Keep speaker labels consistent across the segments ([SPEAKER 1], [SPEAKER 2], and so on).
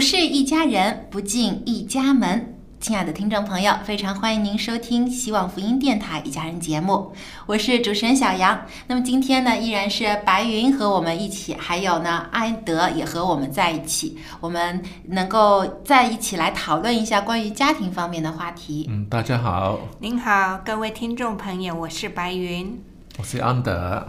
[SPEAKER 1] 不是一家人，不进一家门。亲爱的听众朋友，非常欢迎您收听希望福音电台一家人节目，我是主持人小杨。那么今天呢，依然是白云和我们一起，还有呢安德也和我们在一起，我们能够在一起来讨论一下关于家庭方面的话题。
[SPEAKER 2] 嗯，大家好，
[SPEAKER 3] 您好，各位听众朋友，我是白云。
[SPEAKER 2] 我是安德。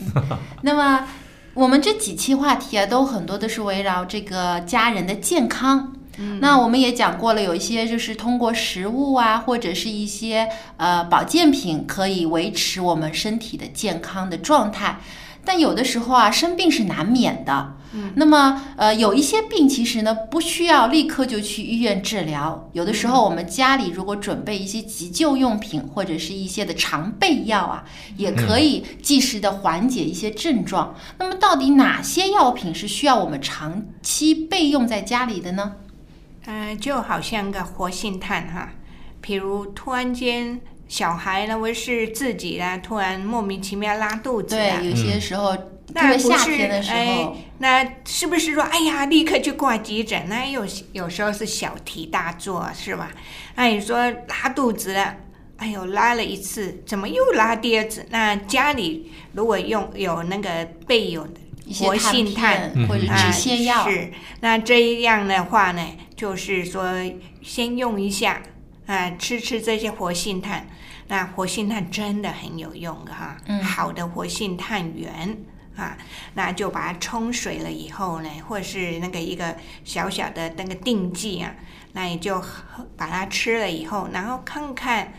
[SPEAKER 1] 那么我们这几期话题啊，都很多都是围绕这个家人的健康。那我们也讲过了，有一些就是通过食物啊，或者是一些呃保健品，可以维持我们身体的健康的状态。但有的时候啊，生病是难免的。嗯，那么呃，有一些病其实呢，不需要立刻就去医院治疗。有的时候我们家里如果准备一些急救用品，或者是一些的常备药啊，也可以及时的缓解一些症状。那么到底哪些药品是需要我们长期备用在家里的呢？
[SPEAKER 3] 嗯、就好像个活性炭哈，比如突然间小孩呢，或是自己呢，突然莫名其妙拉肚子啊，
[SPEAKER 1] 对，有些时候，特
[SPEAKER 3] 那不是
[SPEAKER 1] 天的时
[SPEAKER 3] 哎，，那是不是说，哎呀，立刻去挂急诊？那有有时候是小题大做，是吧？那你说拉肚子了，哎呦，拉了一次，怎么又拉第二次？那家里如果用有那个备有的活性炭，
[SPEAKER 1] 片或者
[SPEAKER 3] 啊
[SPEAKER 1] 止泻药，
[SPEAKER 3] 是，那这样的话呢，就是说先用一下啊，吃吃这些活性炭。那活性炭真的很有用的哈，
[SPEAKER 1] 嗯
[SPEAKER 3] 好的活性炭源啊，那就把它冲水了以后呢，或是那个一个小小的那个定剂啊，那你就把它吃了以后，然后看看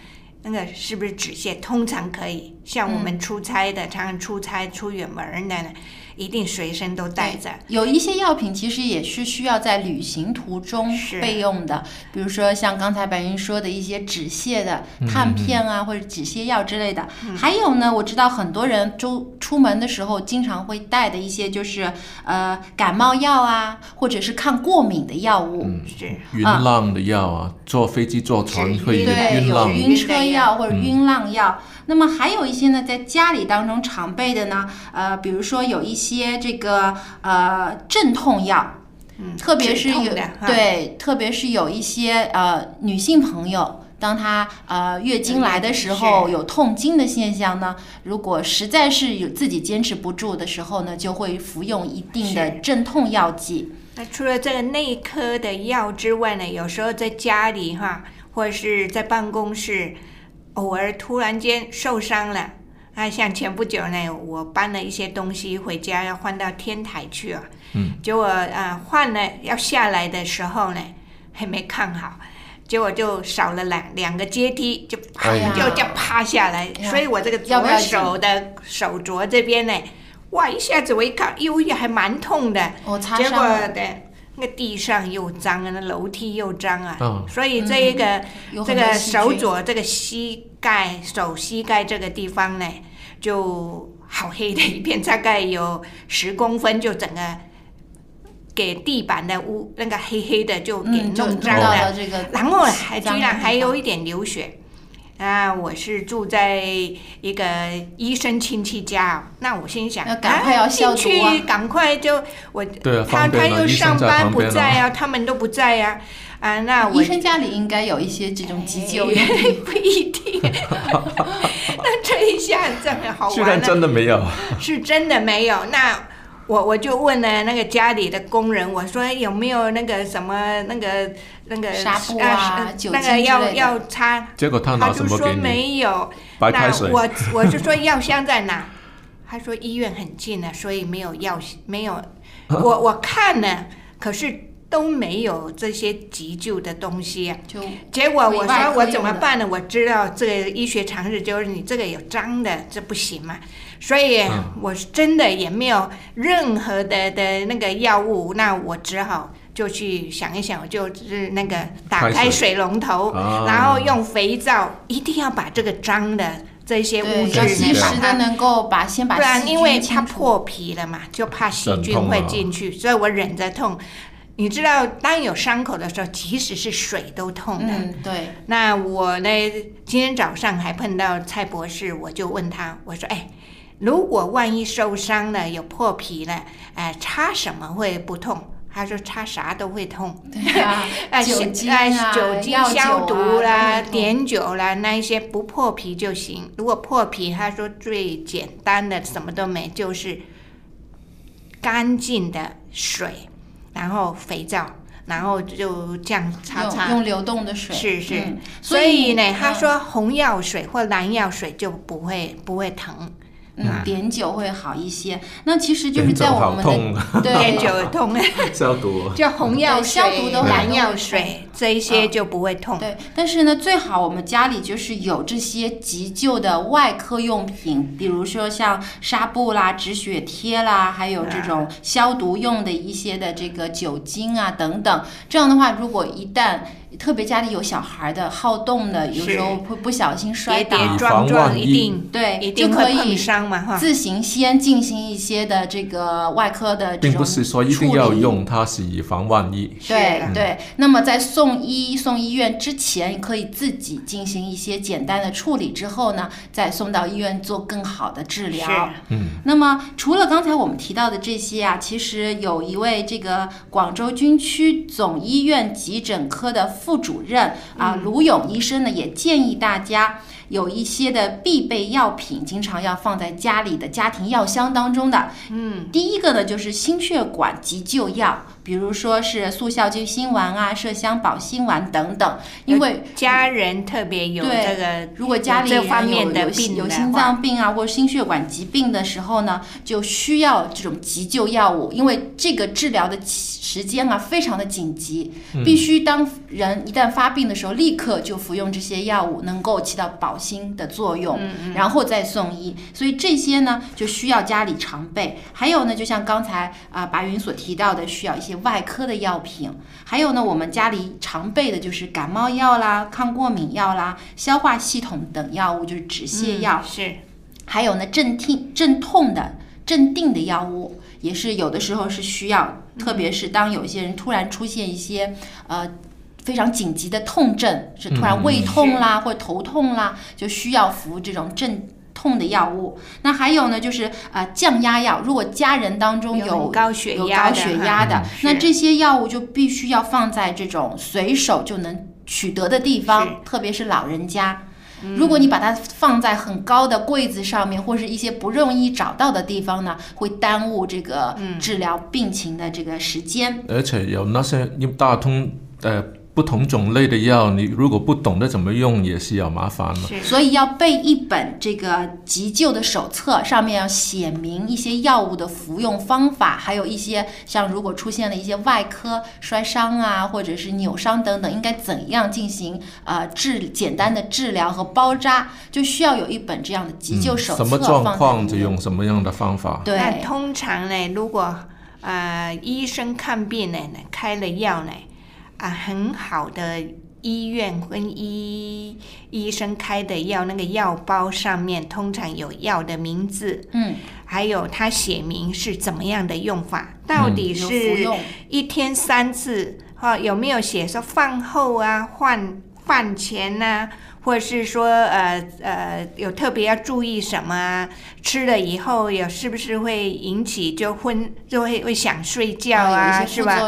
[SPEAKER 3] 那个是不是止泻，通常可以。像我
[SPEAKER 1] 嗯
[SPEAKER 3] 们出差的，常常出差出远门儿的呢，一定随身都带着。
[SPEAKER 1] 有一些药品其实也是需要在旅行途中备用的，比如说像刚才白云说的一些止泻的
[SPEAKER 2] 嗯
[SPEAKER 1] 炭片啊，或者止泻药之类的。还有呢，我知道很多人出出门的时候经常会带的一些就是呃感冒药啊，或者是抗过敏的药物。
[SPEAKER 2] 嗯，
[SPEAKER 3] 是
[SPEAKER 2] 晕浪的药啊，坐飞机坐船会晕
[SPEAKER 1] 对，有
[SPEAKER 2] 晕浪。
[SPEAKER 1] 晕车药或者
[SPEAKER 2] 嗯
[SPEAKER 1] 晕浪药。那么还有一些呢，在家里当中常备的呢，呃，比如说有一些这个呃镇痛药。
[SPEAKER 3] 嗯
[SPEAKER 1] 特别是有对，特别是有一些呃女性朋友，当她呃月经来的时候有痛经的现象呢，如果实在是有自己坚持不住的时候呢，就会服用一定的镇痛药剂。
[SPEAKER 3] 那除了这个内科的药之外呢，有时候在家里哈，或者是在办公室，偶尔突然间受伤了。啊，像前不久呢，我搬了一些东西回家，要换到天台去啊。
[SPEAKER 2] 嗯。
[SPEAKER 3] 结果啊，换了要下来的时候呢，还没看好，结果就少了两两个阶梯，就啪、
[SPEAKER 2] 哎
[SPEAKER 3] 就就趴下来。
[SPEAKER 1] 呀
[SPEAKER 3] 所以我这个左手的手镯这边呢，哇，一下子我一看，哟，也还蛮痛的。
[SPEAKER 1] 我擦
[SPEAKER 3] 结果
[SPEAKER 1] 伤了，
[SPEAKER 3] 对，那个地上又脏啊，那楼梯又脏啊，
[SPEAKER 2] 嗯
[SPEAKER 3] 所以这一个、
[SPEAKER 1] 有
[SPEAKER 3] 这个手
[SPEAKER 1] 菌
[SPEAKER 3] 肘这个膝盖手膝盖这个地方呢，就好黑的一片，大概有十公分，就整个给地板的污那个黑黑的就给，
[SPEAKER 1] 弄
[SPEAKER 3] 脏了，然后还居然还有一点流血。啊，我是住在一个医生亲戚家，那我心想，
[SPEAKER 1] 赶快要
[SPEAKER 3] 进去赶快就我他他又上班不在啊，他们都不在啊，啊，那我
[SPEAKER 1] 医生家里应该有一些这种急救用
[SPEAKER 3] 哎
[SPEAKER 1] 品。
[SPEAKER 3] 不一定。那这一下真的好
[SPEAKER 2] 居然
[SPEAKER 3] 玩了，
[SPEAKER 2] 真的没有，
[SPEAKER 3] 是真的没有。那我我就问了那个家里的工人，我说有没有那个什么那个那个
[SPEAKER 1] 纱布啊酒
[SPEAKER 3] 那个要要擦，
[SPEAKER 2] 结果他
[SPEAKER 3] 他就说
[SPEAKER 2] 拿什么给你？
[SPEAKER 3] 没有。那
[SPEAKER 2] 白开水。
[SPEAKER 3] 我我就说药箱在哪？他说医院很近呢，所以没有药，没有。我我看了，可是都没有这些急救的东西啊。结果我说我怎么办呢？我知道这个医学常识就是你这个有脏的，这不行嘛。所以
[SPEAKER 2] 嗯
[SPEAKER 3] 我是真的也没有任何的的那个药物，那我只好就去想一想，就是那个打
[SPEAKER 2] 开水
[SPEAKER 3] 龙头，
[SPEAKER 2] 啊
[SPEAKER 3] 然后用肥皂，一定要把这个脏的这些，物质
[SPEAKER 1] 要及时的能够把先把
[SPEAKER 3] 不然因为它破皮了嘛，就怕细菌会进去，所以我忍着痛。你知道，当有伤口的时候，即使是水都痛的。
[SPEAKER 1] 嗯，对，
[SPEAKER 3] 那我呢，今天早上还碰到蔡博士，我就问他，我说：“哎，如果万一受伤了，有破皮了，哎、擦什么会不痛？”他说：“擦啥都会痛。”
[SPEAKER 1] 对啊，
[SPEAKER 3] 哎，
[SPEAKER 1] 酒
[SPEAKER 3] 消
[SPEAKER 1] 精
[SPEAKER 3] 哎
[SPEAKER 1] 啊，
[SPEAKER 3] 酒精
[SPEAKER 1] 药
[SPEAKER 3] 消毒啦、
[SPEAKER 1] 都会痛
[SPEAKER 3] 碘酒啦，那一些不破皮就行。如果破皮，他说最简单的什么都没，就是干净的水，然后肥皂，然后就这样擦擦。
[SPEAKER 1] 用用流动的水，
[SPEAKER 3] 是是。
[SPEAKER 1] 嗯
[SPEAKER 3] 所以呢，他
[SPEAKER 1] 嗯
[SPEAKER 3] 说红药水或蓝药水就不会不会疼，
[SPEAKER 1] 嗯，碘酒会好一些。那其实就是在我们
[SPEAKER 2] 痛
[SPEAKER 1] 的
[SPEAKER 2] 啊
[SPEAKER 3] 碘
[SPEAKER 1] 对
[SPEAKER 3] 酒痛，
[SPEAKER 2] 消毒。
[SPEAKER 3] 就红药水、
[SPEAKER 1] 消毒都好
[SPEAKER 3] 蓝药水这一些
[SPEAKER 1] 嗯
[SPEAKER 3] 就不会痛。
[SPEAKER 1] 对，但是呢，最好我们家里就是有这些急救的外科用品，比如说像纱布啦、止血贴啦，还有这种消毒用的一些的这个酒精啊等等。这样的话，如果一旦特别家里有小孩的好动的，有时候会不小心摔倒，
[SPEAKER 3] 跌跌撞撞
[SPEAKER 2] 一
[SPEAKER 3] 一。定
[SPEAKER 1] 对，
[SPEAKER 3] 一
[SPEAKER 1] 就可
[SPEAKER 3] 定会碰
[SPEAKER 1] 以
[SPEAKER 3] 伤嘛哈。
[SPEAKER 1] 自行先进行一些的这个外科的这种
[SPEAKER 2] 并不是说一定
[SPEAKER 1] 处理。
[SPEAKER 2] 要用，它是以防万一。
[SPEAKER 3] 是
[SPEAKER 1] 对对，那么在送医送医院之前，可以自己进行一些简单的处理，之后呢，再送到医院做更好的治疗。
[SPEAKER 3] 是。
[SPEAKER 2] 嗯，
[SPEAKER 1] 那么除了刚才我们提到的这些啊，其实有一位这个广州军区总医院急诊科的副主任啊，卢勇医生呢，也建议大家。有一些的必备药品，经常要放在家里的家庭药箱当中的。嗯，第一个呢就是心血管急救药，比如说是速效救心丸啊、麝香保心丸等等。因为
[SPEAKER 3] 家人特别有这个，
[SPEAKER 1] 如果家里
[SPEAKER 3] 有
[SPEAKER 1] 有心脏病啊，或者心血管疾病的时候呢，就需要这种急救药物，因为这个治疗的时间啊非常的紧急，必须当人一旦发病的时候，立刻就服用这些药物，能够起到保心的作用，然后再送医。所以这些呢，就需要家里常备。还有呢，就像刚才啊、白云所提到的，需要一些外科的药品。还有呢，我们家里常备的就是感冒药啦、抗过敏药啦、消化系统等药物，就是止泻药。
[SPEAKER 3] 是
[SPEAKER 1] 还有呢，镇定镇痛的、镇定的药物，也是有的时候是需要，特别是当有一些人突然出现一些呃。非常紧急的痛症，是突然胃痛啦，或者头痛啦，就需要服这种镇痛的药物。那还有呢，就是呃降压药，如果家人当中
[SPEAKER 3] 有高血
[SPEAKER 1] 有高
[SPEAKER 3] 压的哈
[SPEAKER 1] 血压的，那这些药物就必须要放在这种随手就能取得的地方，特别是老人家。如果你把它放在很高的柜子上面，或是一些不容易找到的地方呢，会耽误这个治疗病情的这个时间。
[SPEAKER 2] 而且有那些你打通呃不同种类的药，你如果不懂得怎么用，也是要麻烦了。
[SPEAKER 1] 所以要备一本这个急救的手册，上面要写明一些药物的服用方法，还有一些像如果出现了一些外科摔伤啊，或者是扭伤等等，应该怎样进行呃治简单的治疗和包扎，就需要有一本这样的急救手册、
[SPEAKER 2] 嗯什么状况就用什么样的方法。
[SPEAKER 1] 对，
[SPEAKER 3] 那通常呢，如果呃医生看病呢，开了药呢，啊很好的医院跟医医生开的药，那个药包上面通常有药的名字，
[SPEAKER 1] 嗯，
[SPEAKER 3] 还有它写明是怎么样的用法，到底是，一天三次，哈、有没有写说饭后啊、饭饭前呐、或者是说呃呃有特别要注意什么啊？吃了以后有是不是会引起就昏就会会想睡觉啊，是吧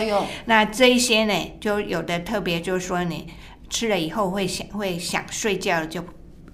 [SPEAKER 3] 那这一些呢，就有的特别就是说你吃了以后会想会想睡觉，就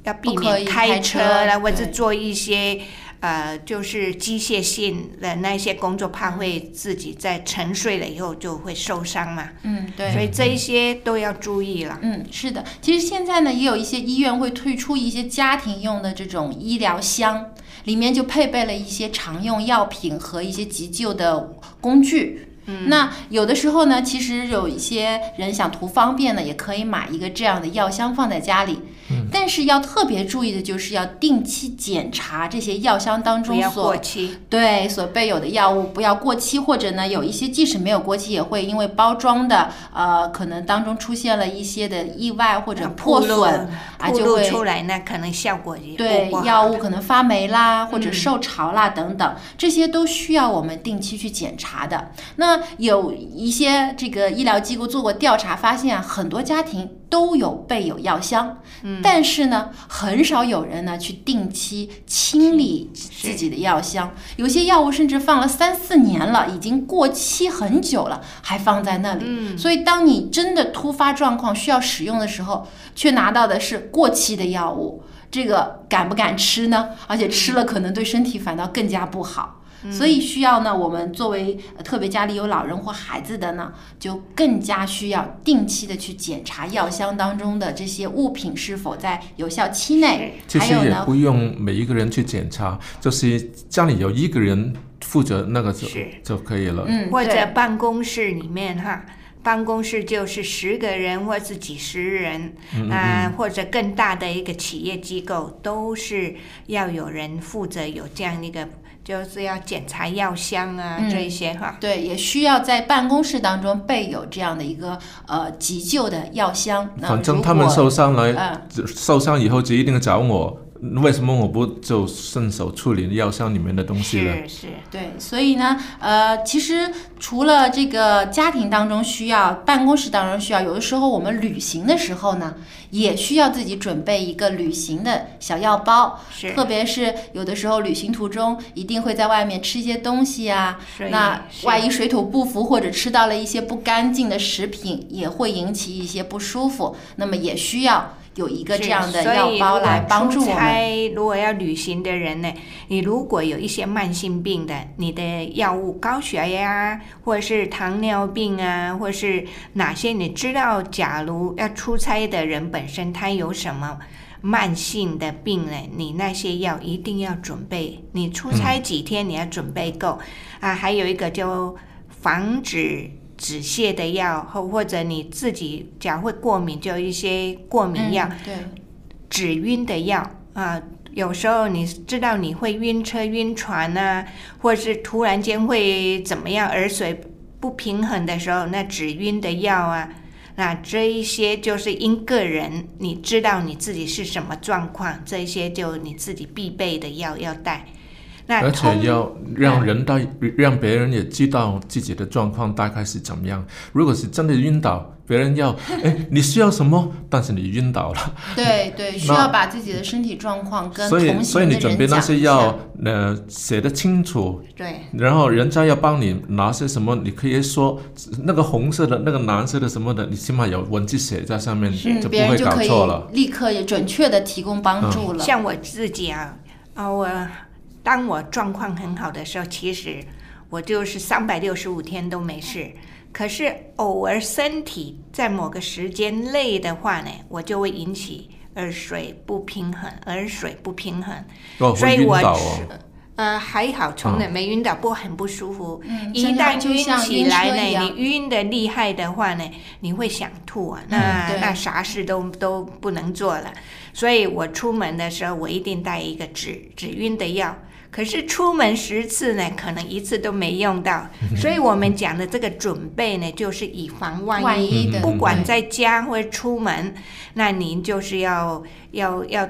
[SPEAKER 3] 要避免开
[SPEAKER 1] 开车
[SPEAKER 3] 车啦，或者做一些呃就是机械性的那些工作，怕会自己在沉睡了以后就会受伤嘛。
[SPEAKER 1] 嗯，对，
[SPEAKER 3] 所以这一些都要注意了。
[SPEAKER 1] 嗯，是的，其实现在呢，也有一些医院会推出一些家庭用的这种医疗箱，里面就配备了一些常用药品和一些急救的工具。嗯，那有的时候呢，其实有一些人想图方便呢，也可以买一个这样的药箱放在家里。嗯，但是要特别注意的就是要定期检查这些药箱当中所
[SPEAKER 3] 过期，
[SPEAKER 1] 对所备有的药物不要过期，或者呢，有一些即使没有过期，也会因为包装的呃，可能当中出现了一些的意外或者破损啊，就会
[SPEAKER 3] 出来，那可能效果也
[SPEAKER 1] 对药物可能发霉啦，或者
[SPEAKER 3] 嗯
[SPEAKER 1] 受潮啦等等，这些都需要我们定期去检查的。那有一些这个医疗机构做过调查，发现啊，很多家庭都有备有药箱，
[SPEAKER 3] 嗯
[SPEAKER 1] 但是呢，很少有人呢去定期清理自己的药箱。有些药物甚至放了三四年了，已经过期很久了，还放在那里。
[SPEAKER 3] 嗯
[SPEAKER 1] 所以，当你真的突发状况需要使用的时候，却拿到的是过期的药物，这个敢不敢吃呢？而且吃了可能对身体反倒更加不好。所以需要呢，我们作为呃特别家里有老人或孩子的呢，就更加需要定期的去检查药箱当中的这些物品是否在有效期内。
[SPEAKER 2] 其实也
[SPEAKER 1] 还有呢，
[SPEAKER 2] 不用每一个人去检查，就是家里有一个人负责那个就是。就可以了。
[SPEAKER 1] 嗯，
[SPEAKER 3] 或者办公室里面哈，办公室就是十个人或是几十人
[SPEAKER 2] 嗯。
[SPEAKER 3] 啊、或者更大的一个企业机构，都是要有人负责有这样一个，就是要检查药箱啊、
[SPEAKER 1] 嗯
[SPEAKER 3] 这一些哈。
[SPEAKER 1] 对，也需要在办公室当中备有这样的一个呃急救的药箱。那
[SPEAKER 2] 反正
[SPEAKER 1] 如
[SPEAKER 2] 他们
[SPEAKER 1] 果
[SPEAKER 2] 受伤了，
[SPEAKER 1] 嗯
[SPEAKER 2] 受伤以后就一定找我。为什么我不就顺手处理药箱里面的东西了？
[SPEAKER 3] 是是，
[SPEAKER 1] 对，所以呢，呃，其实除了这个家庭当中需要，办公室当中需要，有的时候我们旅行的时候呢，也需要自己准备一个旅行的小药包。
[SPEAKER 3] 是
[SPEAKER 1] 特别是有的时候旅行途中一定会在外面吃一些东西啊，那万一水土不服或者吃到了一些不干净的食品，也会引起一些不舒服。那么也需要有一个这样的
[SPEAKER 3] 是
[SPEAKER 1] 药包来帮助我们。
[SPEAKER 3] 所以如果出差如果要旅行的人呢，你如果有一些慢性病的，你的药物高血压或者是糖尿病啊，或是哪些你知道，假如要出差的人本身他有什么。慢性的病呢，你那些药一定要准备。你出差几天，你要准备够、啊。还有一个就防止止泻的药，或或者你自己假如会过敏，就有一些过敏药。
[SPEAKER 1] 嗯、对。
[SPEAKER 3] 止晕的药啊，有时候你知道你会晕车、晕船啊，或者是突然间会怎么样，耳水不平衡的时候，那止晕的药啊，那这一些就是因个人，你知道你自己是什么状况，这一些就你自己必备的药要带。那
[SPEAKER 2] 而且要让人大，让别人也知道自己的状况大概是怎么样。如果是真的晕倒，别人要哎你需要什么，但是你晕倒了，
[SPEAKER 1] 对对，需要把自己的身体状况跟
[SPEAKER 2] 所以
[SPEAKER 1] 同行的人
[SPEAKER 2] 所以你准备那些药，呃，写的清楚，
[SPEAKER 3] 对
[SPEAKER 2] 然后人家要帮你拿些什么，你可以说那个红色的、那个蓝色的什么的，你起码有文字写在上面，
[SPEAKER 1] 嗯，
[SPEAKER 2] 就不会搞错了。
[SPEAKER 1] 立刻也准确的提供帮助了。
[SPEAKER 3] 像我自己啊，啊，我当我状况很好的时候，其实我就是三百六十五天都没事。可是偶尔身体在某个时间累的话呢，我就会引起耳水不平衡，耳水不平衡。
[SPEAKER 2] 哦，
[SPEAKER 3] 所以我
[SPEAKER 2] 倒哦。
[SPEAKER 3] 呃，还好，从来没晕倒，不过很不舒服。
[SPEAKER 1] 嗯
[SPEAKER 3] 一旦晕起来呢，你晕的厉害的话呢，你会想吐啊，那、
[SPEAKER 1] 对
[SPEAKER 3] 那啥事都都不能做了。所以我出门的时候，我一定带一个止止晕的药。可是出门十次呢，可能一次都没用到。所以我们讲的这个准备呢，就是以防万一。
[SPEAKER 1] 万一的
[SPEAKER 3] 不管在家或者出门，那您就是要要要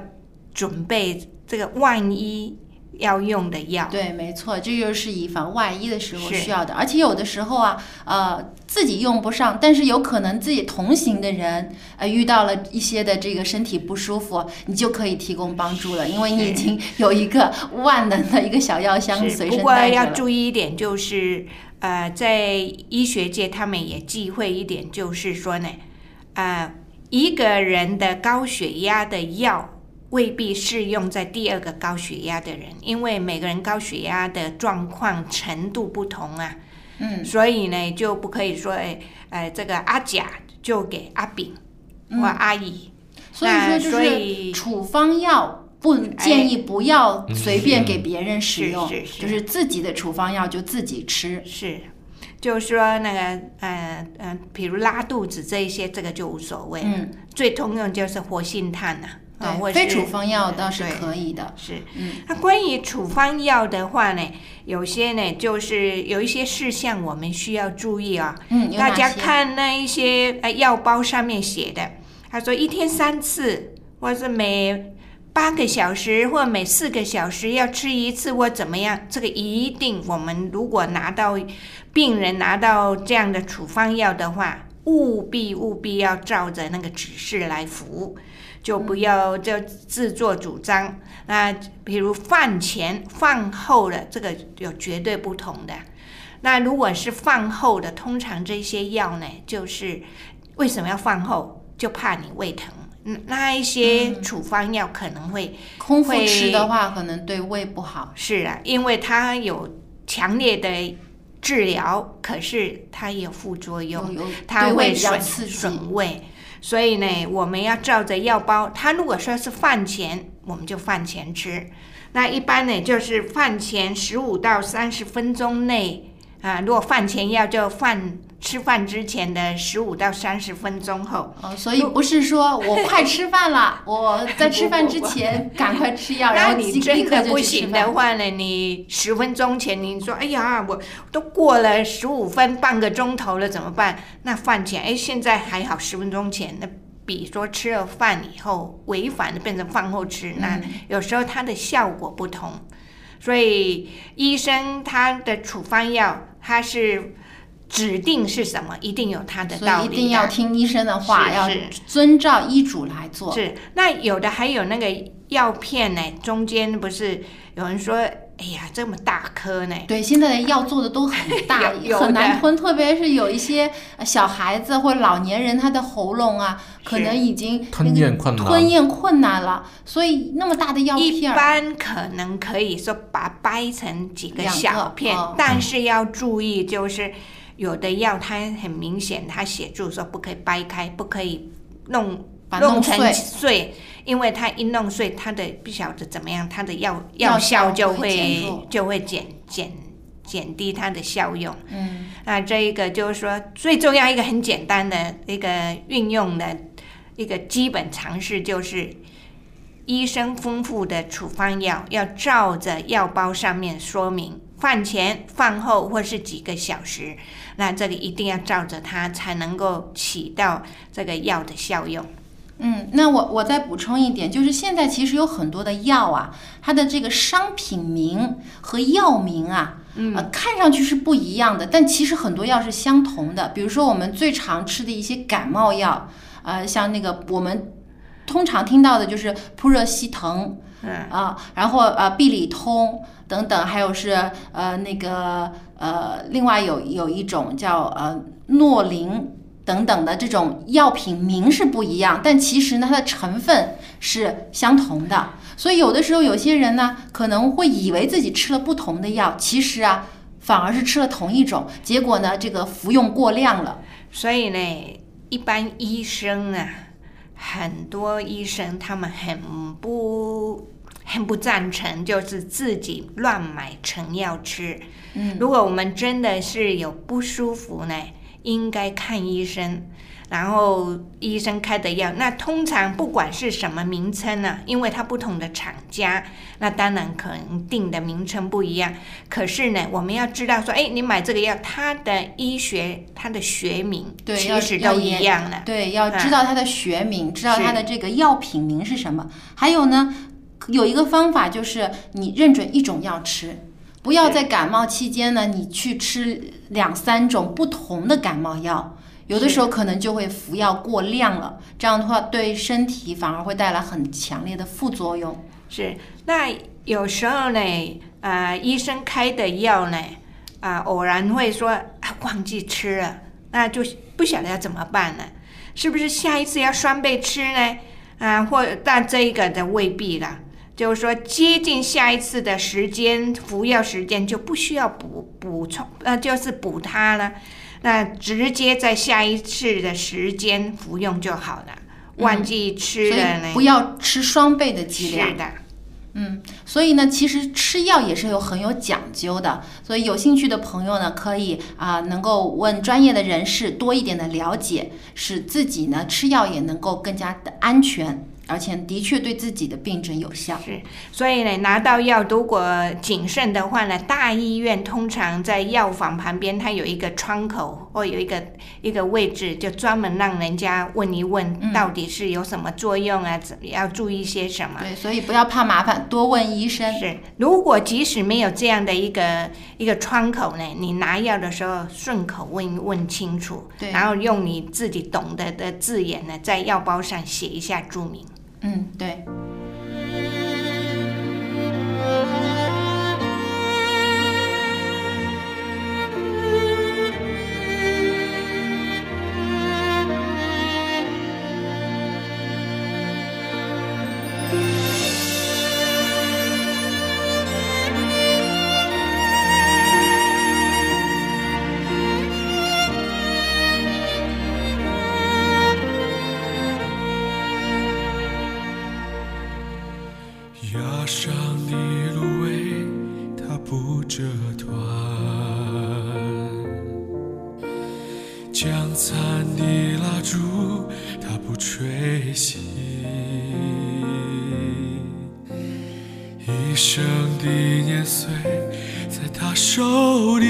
[SPEAKER 3] 准备这个万一要用的药。
[SPEAKER 1] 对，没错，这就是以防万一的时候需要的。而且有的时候啊，呃，自己用不上，但是有可能自己同行的人，呃，遇到了一些的这个身体不舒服，你就可以提供帮助了，因为你已经有一个万能的一个小药箱
[SPEAKER 3] 是，
[SPEAKER 1] 随
[SPEAKER 3] 不过要
[SPEAKER 1] 身带着了。
[SPEAKER 3] 注意一点，就是呃，在医学界他们也忌讳一点，就是说呢，呃，一个人的高血压的药未必适用在第二个高血压的人，因为每个人高血压的状况程度不同啊，
[SPEAKER 1] 嗯，
[SPEAKER 3] 所以呢就不可以说，哎，呃，这个阿甲就给阿丙或阿乙，
[SPEAKER 1] 所以说
[SPEAKER 3] 所
[SPEAKER 1] 就是
[SPEAKER 3] 以
[SPEAKER 1] 处方药不建议不要随便给别人使
[SPEAKER 3] 是
[SPEAKER 1] 用，就是自己的处方药就自己吃。
[SPEAKER 3] 是，就是说那个呃呃，比如拉肚子这一些，这个就无所谓。
[SPEAKER 1] 嗯，
[SPEAKER 3] 最通用就是活性炭呐、啊，或
[SPEAKER 1] 对，
[SPEAKER 3] 者是
[SPEAKER 1] 非处方药倒是可以的。
[SPEAKER 3] 是，
[SPEAKER 1] 嗯
[SPEAKER 3] 那关于处方药的话呢，有些呢就是有一些事项我们需要注意啊。
[SPEAKER 1] 嗯，
[SPEAKER 3] 大家看那一些呃药包上面写的，他说一天三次，或是每八个小时或每四个小时要吃一次或怎么样，这个一定我们如果拿到病人拿到这样的处方药的话，务必务必要照着那个指示来服。就不要就自作主张。那比如饭前、饭后的这个有绝对不同的。那如果是饭后的，通常这些药呢，就是为什么要饭后？就怕你胃疼。嗯那一些处方药可能会、
[SPEAKER 1] 空腹吃的话，可能对胃不好。
[SPEAKER 3] 是啊，因为它有强烈的治疗，可是它也有副作用。
[SPEAKER 1] 有有
[SPEAKER 3] 它会损。损胃，所以呢，我们要照着药包。它如果说是饭前，我们就饭前吃。那一般呢，就是饭前十五到三十分钟内啊。如果饭前药，就饭吃饭之前的十五到三十分钟后。
[SPEAKER 1] 哦，所以不是说我快吃饭了，我在吃饭之前赶快吃药，然
[SPEAKER 3] 那
[SPEAKER 1] 后
[SPEAKER 3] 你真的不行的。话呢，你十分钟前你说，哎呀，我都过了十五分半个钟头了，怎么办？那饭前，哎，现在还好，十分钟前，那比说吃了饭以后违反的变成饭后吃，那
[SPEAKER 1] 嗯
[SPEAKER 3] 有时候它的效果不同，所以医生他的处方药，他是指定是什么，一定有它的道理的。
[SPEAKER 1] 一定要听医生的话，要遵照医嘱来做。
[SPEAKER 3] 是，那有的还有那个药片呢，中间不是有人说，哎呀，这么大颗呢？
[SPEAKER 1] 对，现在的药做的都很大，
[SPEAKER 3] 有有的。
[SPEAKER 1] 很难吞，特别是有一些呃小孩子或老年人，他的喉咙啊，可能已经
[SPEAKER 2] 吞咽困难。
[SPEAKER 1] 吞咽困难了，所以那么大的药片一，
[SPEAKER 3] 般可能可以说把它掰成几个小片，
[SPEAKER 1] 哦。
[SPEAKER 3] 但是要注意，就是有的药它很明显，它写住说不可以掰开，不可以弄
[SPEAKER 1] 弄
[SPEAKER 3] 成
[SPEAKER 1] 碎。
[SPEAKER 3] 碎，因为它一弄碎，它的不晓得怎么样，它的药
[SPEAKER 1] 药
[SPEAKER 3] 效就会就会减减减低它的效用。
[SPEAKER 1] 嗯，
[SPEAKER 3] 那这一个就是说，最重要一个很简单的一个运用的一个基本常识，就是医生丰富的处方药要照着药包上面说明，饭前、饭后或是几个小时，那这个一定要照着它，才能够起到这个药的效用。
[SPEAKER 1] 嗯，那我我再补充一点，就是现在其实有很多的药啊，它的这个商品名和药名啊，
[SPEAKER 3] 嗯
[SPEAKER 1] 呃，看上去是不一样的，但其实很多药是相同的。比如说我们最常吃的一些感冒药，呃，像那个我们通常听到的就是扑热息疼，
[SPEAKER 3] 嗯
[SPEAKER 1] 啊，然后呃必理通等等，还有是呃那个呃另外有有一种叫呃诺林等等的这种药品名是不一样，但其实呢它的成分是相同的，所以有的时候有些人呢可能会以为自己吃了不同的药，其实啊反而是吃了同一种，结果呢这个服用过量了。
[SPEAKER 3] 所以呢，一般医生啊，很多医生他们很不很不赞成，就是自己乱买成药吃。
[SPEAKER 1] 嗯，
[SPEAKER 3] 如果我们真的是有不舒服呢，应该看医生。然后医生开的药，那通常不管是什么名称呢、因为它不同的厂家，那当然可能定的名称不一样。可是呢，我们要知道说，哎，你买这个药，它的医学它的学名
[SPEAKER 1] 对，
[SPEAKER 3] 其实都一样的。
[SPEAKER 1] 对，要知
[SPEAKER 3] 啊
[SPEAKER 1] 道它的学名，知道它的这个药品名是什么。还有呢，有一个方法就是你认准一种药吃，不要在感冒期间呢，你去吃两三种不同的感冒药。有的时候可能就会服药过量了，这样的话对身体反而会带来很强烈的副作用。
[SPEAKER 3] 是，那有时候呢，呃，医生开的药呢，啊、偶然会说啊忘记吃了，那就不晓得要怎么办了？是不是下一次要双倍吃呢？啊、或但这一个的未必啦。就是说，接近下一次的时间服药时间就不需要补补充，呃，就是补它了，那直接在下一次的时间服用就好了。忘记吃
[SPEAKER 1] 不要吃双倍的剂量
[SPEAKER 3] 是。的。
[SPEAKER 1] 嗯，所以呢，其实吃药也是有很有讲究的，所以有兴趣的朋友呢，可以啊、能够问专业的人士多一点的了解，使自己呢吃药也能够更加的安全，而且的确对自己的病症有效。
[SPEAKER 3] 是，所以呢，拿到药如果谨慎的话呢，大医院通常在药房旁边，它有一个窗口或有一个一个位置，就专门让人家问一问，到底是有什么作用啊，怎么要注意些什么。
[SPEAKER 1] 对，所以不要怕麻烦，多问医生。
[SPEAKER 3] 是，如果即使没有这样的一个一个窗口呢，你拿药的时候顺口问问清楚，
[SPEAKER 1] 对
[SPEAKER 3] 然后用你自己懂得的字眼呢，在药包上写一下注明。
[SPEAKER 1] 嗯，对。
[SPEAKER 4] 上的芦苇，它不折断；将残的蜡烛，它不吹熄。一生的年岁，在他手里，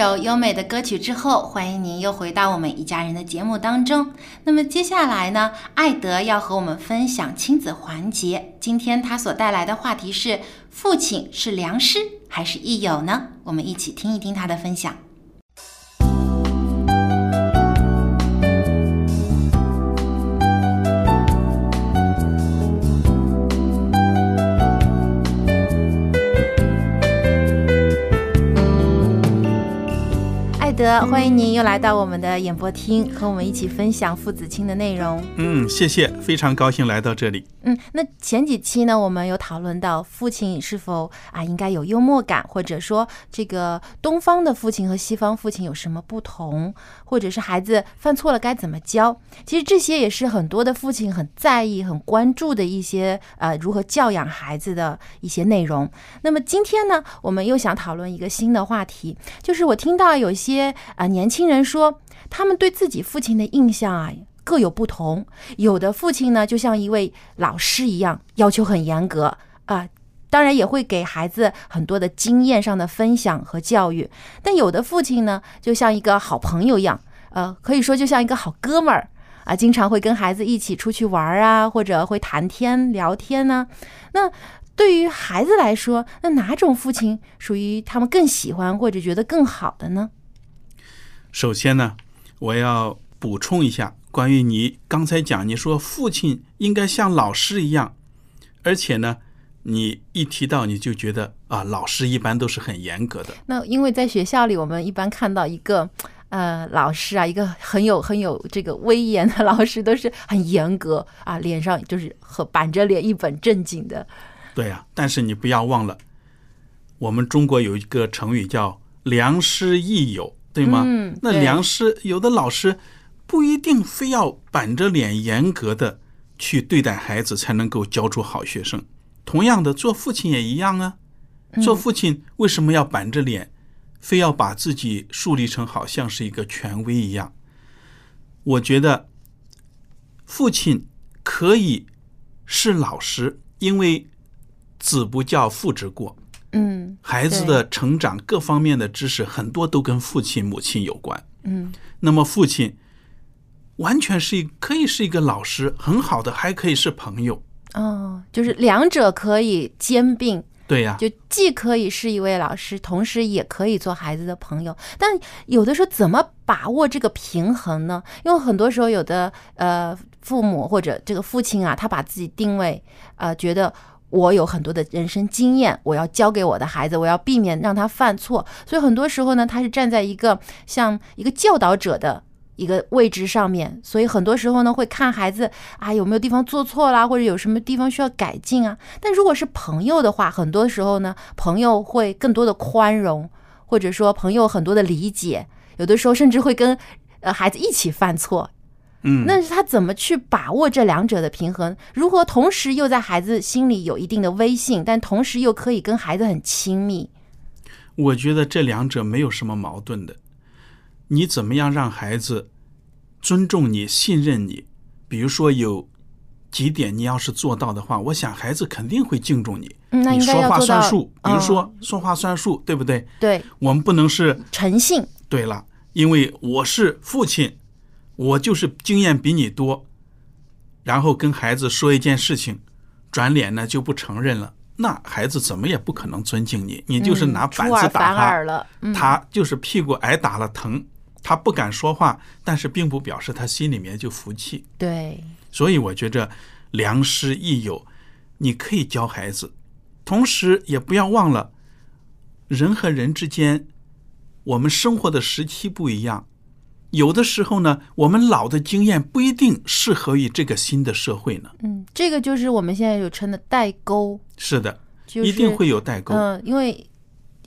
[SPEAKER 1] 首优美的歌曲之后，欢迎您又回到我们一家人的节目当中。那么接下来呢，艾德要和我们分享亲子环节。今天他所带来的话题是：父亲是良师还是益友呢？我们一起听一听他的分享。德，欢迎您又来到我们的演播厅，和我们一起分享父子亲的内容。
[SPEAKER 5] 嗯，谢谢，非常高兴来到这里。
[SPEAKER 1] 嗯，那前几期呢，我们有讨论到父亲是否啊应该有幽默感，或者说这个东方的父亲和西方父亲有什么不同，或者是孩子犯错了该怎么教。其实这些也是很多的父亲很在意、很关注的一些呃如何教养孩子的一些内容。那么今天呢，我们又想讨论一个新的话题，就是我听到有些啊、年轻人说，他们对自己父亲的印象啊。各有不同，有的父亲呢，就像一位老师一样，要求很严格啊、当然也会给孩子很多的经验上的分享和教育。但有的父亲呢，就像一个好朋友一样，呃，可以说就像一个好哥们儿啊，经常会跟孩子一起出去玩啊，或者会谈天聊天呢、那对于孩子来说，那哪种父亲属于他们更喜欢或者觉得更好的呢？
[SPEAKER 5] 首先呢，我要补充一下。关于你刚才讲，你说父亲应该像老师一样，而且呢，你一提到你就觉得啊，老师一般都是很严格的。
[SPEAKER 1] 那因为在学校里，我们一般看到一个呃老师啊，一个很有很有这个威严的老师，都是很严格啊，脸上就是和板着脸一本正经的。
[SPEAKER 5] 对呀、啊，但是你不要忘了，我们中国有一个成语叫“良师益友”，对吗？
[SPEAKER 1] 嗯，
[SPEAKER 5] 那良师有的老师。不一定非要板着脸严格的去对待孩子才能够教出好学生。同样的，做父亲也一样啊。做父亲为什么要板着脸，非要把自己树立成好像是一个权威一样？我觉得父亲可以是老师，因为子不教父之过。
[SPEAKER 1] 嗯，
[SPEAKER 5] 孩子的成长各方面的知识很多都跟父亲、母亲有关。
[SPEAKER 1] 嗯，
[SPEAKER 5] 那么父亲。完全是一可以是一个老师，很好的，还可以是朋友。
[SPEAKER 1] 哦，就是两者可以兼并。
[SPEAKER 5] 对呀、啊，
[SPEAKER 1] 就既可以是一位老师，同时也可以做孩子的朋友。但有的时候怎么把握这个平衡呢？因为很多时候有的呃父母或者这个父亲啊，他把自己定位呃觉得。我有很多的人生经验，我要教给我的孩子，我要避免让他犯错。所以很多时候呢，他是站在一个像一个教导者的。一个位置上面，所以很多时候呢，会看孩子啊有没有地方做错啦，或者有什么地方需要改进啊。但如果是朋友的话，很多时候呢，朋友会更多的宽容，或者说朋友很多的理解，有的时候甚至会跟呃孩子一起犯错。
[SPEAKER 5] 嗯，
[SPEAKER 1] 那他怎么去把握这两者的平衡？如何同时又在孩子心里有一定的威信，但同时又可以跟孩子很亲密？
[SPEAKER 5] 我觉得这两者没有什么矛盾的。你怎么样让孩子尊重你、信任你？比如说有几点，你要是做到的话，我想孩子肯定会敬重你。
[SPEAKER 1] 嗯，那
[SPEAKER 5] 你说话算数，
[SPEAKER 1] 嗯、
[SPEAKER 5] 比如说说话算数，对不对？
[SPEAKER 1] 对，
[SPEAKER 5] 我们不能是
[SPEAKER 1] 诚信。
[SPEAKER 5] 对了，因为我是父亲，我就是经验比你多，然后跟孩子说一件事情，转脸呢就不承认了。那孩子怎么也不可能尊敬你，你就是拿板子打他，他就是屁股挨打了疼，他不敢说话，但是并不表示他心里面就服气。
[SPEAKER 1] 对，
[SPEAKER 5] 所以我觉着良师益友，你可以教孩子，同时也不要忘了，人和人之间，我们生活的时期不一样，有的时候呢，我们老的经验不一定适合于这个新的社会呢。
[SPEAKER 1] 嗯，这个就是我们现在有称的代沟。
[SPEAKER 5] 是的，
[SPEAKER 1] 就是、
[SPEAKER 5] 一定会有代沟。
[SPEAKER 1] 嗯、呃，因为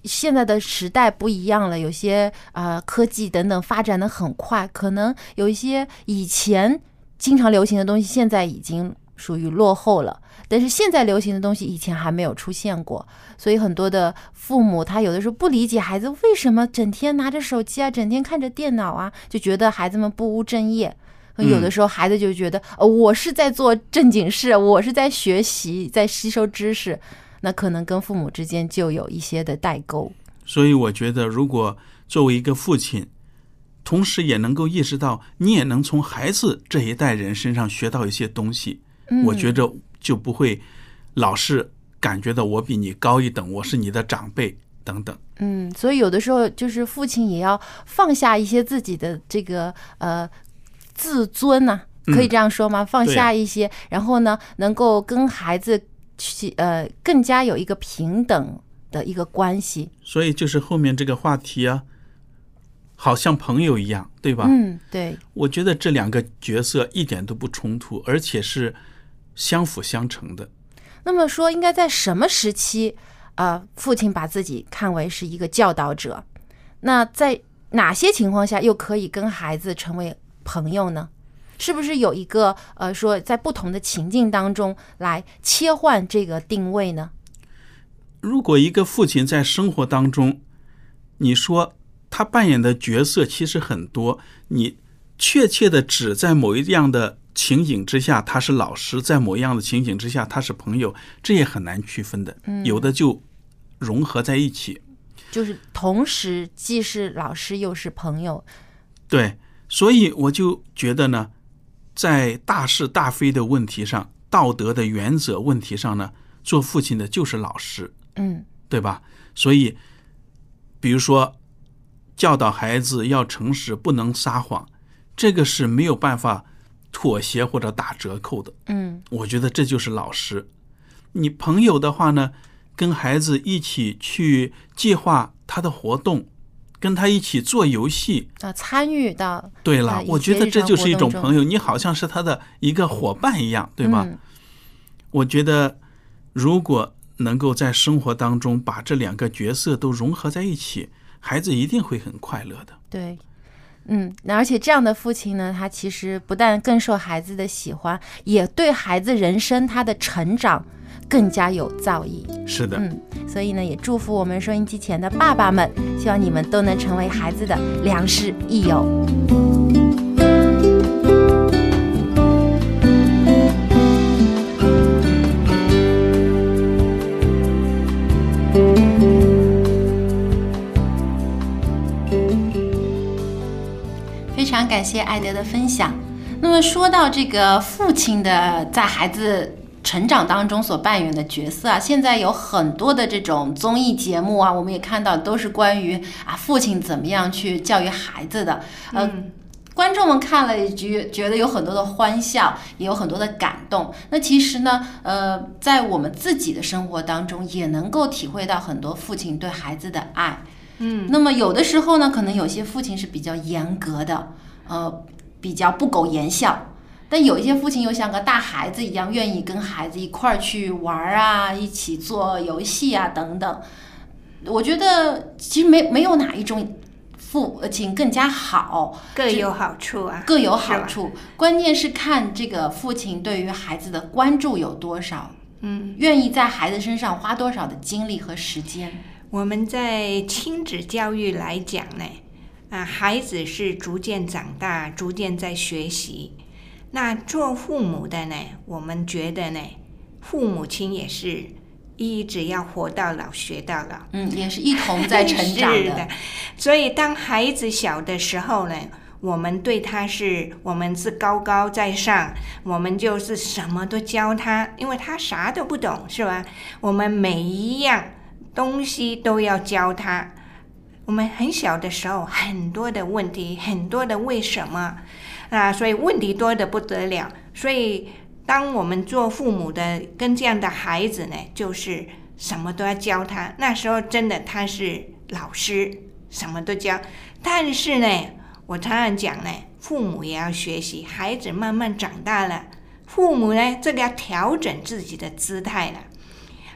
[SPEAKER 1] 现在的时代不一样了，有些啊、呃、科技等等发展的很快，可能有一些以前经常流行的东西，现在已经属于落后了。但是现在流行的东西以前还没有出现过，所以很多的父母他有的时候不理解孩子为什么整天拿着手机啊，整天看着电脑啊，就觉得孩子们不务正业。有的时候孩子就觉得，呃，我是在做正经事，我是在学习，在吸收知识，那可能跟父母之间就有一些的代沟。
[SPEAKER 5] 所以我觉得，如果作为一个父亲，同时也能够意识到，你也能从孩子这一代人身上学到一些东西。
[SPEAKER 1] 嗯
[SPEAKER 5] 我觉着就不会老是感觉到我比你高一等，我是你的长辈等等。
[SPEAKER 1] 嗯，所以有的时候就是父亲也要放下一些自己的这个呃自尊呐、可以
[SPEAKER 5] 嗯
[SPEAKER 1] 这样说吗？放下一些，然后呢，能够跟孩子去呃更加有一个平等的一个关系。
[SPEAKER 5] 所以就是后面这个话题啊，好像朋友一样，对吧？
[SPEAKER 1] 嗯，对，
[SPEAKER 5] 我觉得这两个角色一点都不冲突，而且是相辅相成的。
[SPEAKER 1] 那么说，应该在什么时期，呃，父亲把自己看为是一个教导者？那在哪些情况下又可以跟孩子成为朋友呢？是不是有一个呃，说在不同的情境当中来切换这个定位呢？
[SPEAKER 5] 如果一个父亲在生活当中，你说他扮演的角色其实很多，你确切的指在某一样的情景之下他是老师，在某一样的情景之下他是朋友，这也很难区分的。
[SPEAKER 1] 嗯
[SPEAKER 5] 有的就融合在一起。
[SPEAKER 1] 就是同时既是老师又是朋友。
[SPEAKER 5] 对，所以我就觉得呢，在大是大非的问题上，道德的原则问题上呢，做父亲的就是老师。
[SPEAKER 1] 嗯
[SPEAKER 5] 对吧？所以，比如说，教导孩子要诚实，不能撒谎，这个是没有办法妥协或者打折扣的。
[SPEAKER 1] 嗯
[SPEAKER 5] 我觉得这就是老师。你朋友的话呢，跟孩子一起去计划他的活动，跟他一起做游戏。
[SPEAKER 1] 啊，参与到
[SPEAKER 5] 对了，
[SPEAKER 1] 呃
[SPEAKER 5] 我觉得这就是一种朋
[SPEAKER 1] 友，
[SPEAKER 5] 友，你好像是他的一个伙伴一样，对吗？
[SPEAKER 1] 嗯
[SPEAKER 5] 我觉得，如果能够在生活当中把这两个角色都融合在一起，孩子一定会很快乐的。
[SPEAKER 1] 对，嗯，那而且这样的父亲呢，他其实不但更受孩子的喜欢，也对孩子人生他的成长更加有造诣。
[SPEAKER 5] 是的，
[SPEAKER 1] 嗯，所以呢，也祝福我们收音机前的爸爸们，希望你们都能成为孩子的良师益友。感谢艾德的分享。那么说到这个父亲的在孩子成长当中所扮演的角色啊，现在有很多的这种综艺节目啊，我们也看到都是关于啊父亲怎么样去教育孩子的。呃，观众们看了也觉觉得有很多的欢笑，也有很多的感动。那其实呢，呃，在我们自己的生活当中，也能够体会到很多父亲对孩子的爱。
[SPEAKER 3] 嗯，
[SPEAKER 1] 那么有的时候呢，可能有些父亲是比较严格的，呃，比较不苟言笑。但有一些父亲又像个大孩子一样，愿意跟孩子一块儿去玩儿啊，一起做游戏啊等等。我觉得其实没没有哪一种父亲更加好，
[SPEAKER 3] 各有好处啊，
[SPEAKER 1] 各有。好处。关键是看这个父亲对于孩子的关注有多少，
[SPEAKER 3] 嗯，
[SPEAKER 1] 愿意在孩子身上花多少的精力和时间。
[SPEAKER 3] 我们在亲子教育来讲呢，啊，孩子是逐渐长大，逐渐在学习。那做父母的呢，我们觉得呢，父母亲也是一直要活到老学到老。
[SPEAKER 1] 嗯，也是一同在 成长
[SPEAKER 3] 是的。所以当孩子小的时候呢，我们对他是，我们是高高在上，我们就是什么都教他，因为他啥都不懂，是吧？我们每一样东西都要教他。我们很小的时候，很多的问题，很多的为什么啊，所以问题多的不得了。所以，当我们做父母的跟这样的孩子呢，就是什么都要教他。那时候真的他是老师，什么都教。但是呢，我常常讲呢，父母也要学习。孩子慢慢长大了，父母呢，这个要调整自己的姿态了。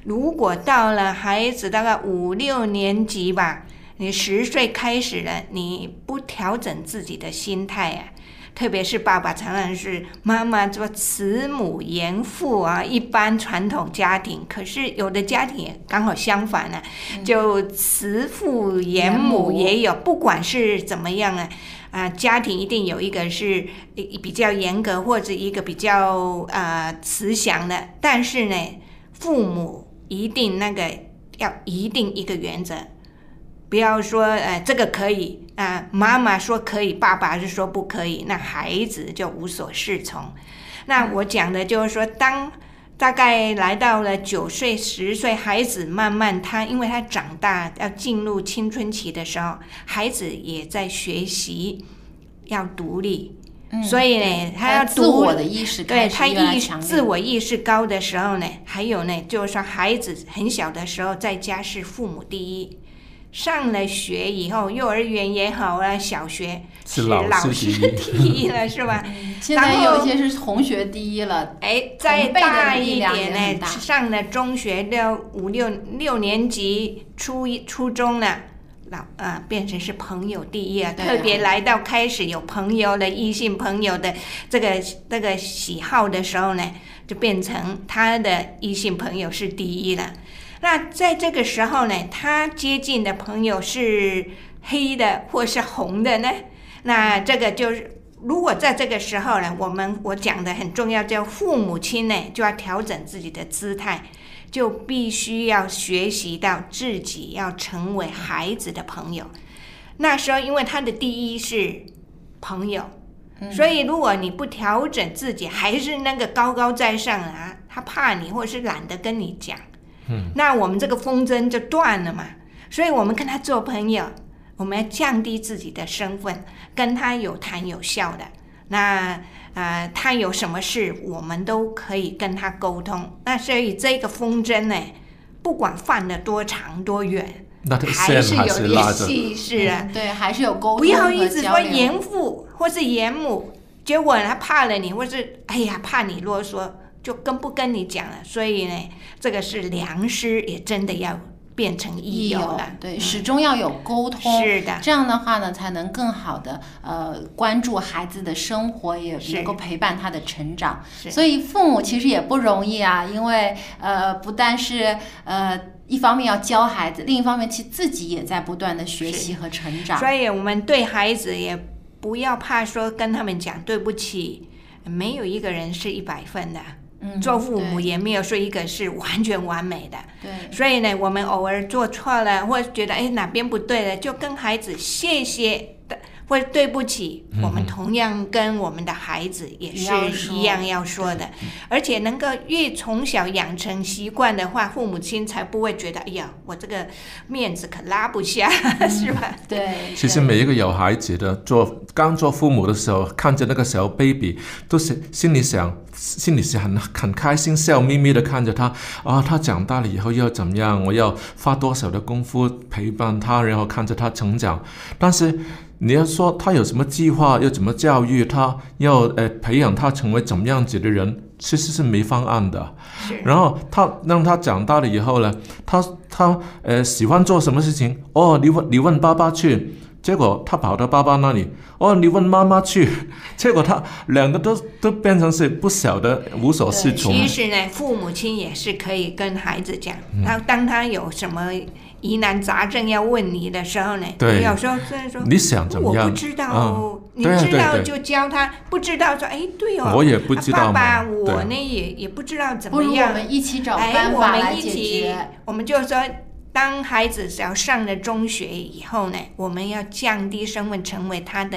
[SPEAKER 3] 如果到了孩子大概五六年级吧，你十岁开始了，你不调整自己的心态啊，特别是爸爸常常是妈妈做慈母严父啊，一般传统家庭，可是有的家庭也刚好相反呢、就慈父严母也有，不管是怎么样啊。啊，家庭一定有一个是比较严格，或者一个比较啊、呃、慈祥的，但是呢，父母一定那个要一定一个原则，不要说呃这个可以啊、妈妈说可以，爸爸是说不可以，那孩子就无所适从。那我讲的就是说，当大概来到了九岁、十岁，孩子慢慢他因为他长大要进入青春期的时候，孩子也在学习要独立。
[SPEAKER 1] 嗯
[SPEAKER 3] 所以呢
[SPEAKER 1] 对，
[SPEAKER 3] 他要
[SPEAKER 1] 自
[SPEAKER 3] 独
[SPEAKER 1] 我的意识
[SPEAKER 3] 对他意
[SPEAKER 1] 强烈
[SPEAKER 3] 自我意识高的时候呢，还有呢，就是说孩子很小的时候在家是父母第一，上了学以后，幼儿园也好啊，小学
[SPEAKER 2] 是老
[SPEAKER 3] 老
[SPEAKER 2] 师
[SPEAKER 3] 师
[SPEAKER 2] 第
[SPEAKER 3] 第一了，是吧？
[SPEAKER 1] 现在
[SPEAKER 3] 然后
[SPEAKER 1] 有一些是同学第一了，
[SPEAKER 3] 哎，再大一点呢，上了中学六五六六年级，初一初中了。老啊，变成是朋友第一啊，特别来到开始有朋友的异性朋友的这个这个喜好的时候呢，就变成他的异性朋友是第一了。那在这个时候呢，他接近的朋友是黑的或是红的呢？那这个就是，如果在这个时候呢，我们我讲的很重要，叫父母亲呢就要调整自己的姿态，就必须要学习到自己要成为孩子的朋友。那时候，因为他的第一是朋友，所以如果你不调整自己，还是那个高高在上啊，他怕你，或者是懒得跟你讲，
[SPEAKER 2] 嗯，
[SPEAKER 3] 那我们这个风筝就断了嘛。所以我们跟他做朋友，我们要降低自己的身份，跟他有谈有笑的。那呃，他有什么事，我们都可以跟他沟通。那所以这个风筝呢，不管放的多长多远，还是有联
[SPEAKER 2] 是拉着。
[SPEAKER 3] 系，是啊。
[SPEAKER 1] 嗯对，还是有沟通
[SPEAKER 3] 不要一直说严父或是严母，结果他怕了你，或是哎呀怕你啰嗦，就跟不跟你讲了。所以呢，这个是良师，也真的要变成益
[SPEAKER 1] 益友
[SPEAKER 3] 友了。
[SPEAKER 1] 对，
[SPEAKER 3] 嗯
[SPEAKER 1] 始终要有沟通，
[SPEAKER 3] 是的
[SPEAKER 1] 这样的话呢，才能更好的呃关注孩子的生活，也能够陪伴他的成长。
[SPEAKER 3] 是
[SPEAKER 1] 所以父母其实也不容易啊，因为呃不但是呃一方面要教孩子，另一方面其实自己也在不断的学习和成长。
[SPEAKER 3] 所以我们对孩子也不要怕说跟他们讲对不起，没有一个人是一百分的。
[SPEAKER 1] 嗯
[SPEAKER 3] 做父母也没有说一个是完全完美的。
[SPEAKER 1] 对
[SPEAKER 3] 所以呢，我们偶尔做错了，或者觉得哎哪边不对了，就跟孩子谢谢的，或者对不起，我们同样跟我们的孩子也是一样要说的，而且能够越从小养成习惯的话，父母亲才不会觉得哎呀，我这个面子可拉不下，是吧？
[SPEAKER 1] 对，
[SPEAKER 2] 其实每一个有孩子的做刚做父母的时候，看着那个小 baby，都是心里想，心里是很很开心，笑眯眯的看着他啊，他长大了以后要怎么样？我要花多少的功夫陪伴他，然后看着他成长。但是你要说他有什么计划，要怎么教育他，要呃培养他成为怎么样子的人，其实是没方案的。然后他让他长大了以后呢，他他呃喜欢做什么事情？哦，你问你问爸爸去，结果他跑到爸爸那里，哦，你问妈妈去，结果他两个都都变成是不晓得无所适从。
[SPEAKER 3] 其实呢，父母亲也是可以跟孩子讲，
[SPEAKER 2] 嗯
[SPEAKER 3] 然后当他有什么疑难杂症要问你的时候呢，
[SPEAKER 2] 对。
[SPEAKER 3] 有时候虽然说
[SPEAKER 2] 你想怎么样？
[SPEAKER 3] 我不知道，
[SPEAKER 2] 嗯
[SPEAKER 3] 你知道就教他，不知道说哎对哦，
[SPEAKER 2] 我也不知道
[SPEAKER 3] 啊爸爸我呢也也不知道怎么样我
[SPEAKER 1] 们一起找
[SPEAKER 3] 哎，
[SPEAKER 1] 办
[SPEAKER 3] 我
[SPEAKER 1] 法来解
[SPEAKER 3] 们一起
[SPEAKER 1] 决。，
[SPEAKER 3] 我们就说。当孩子只要上了中学以后呢，我们要降低身份，成为他的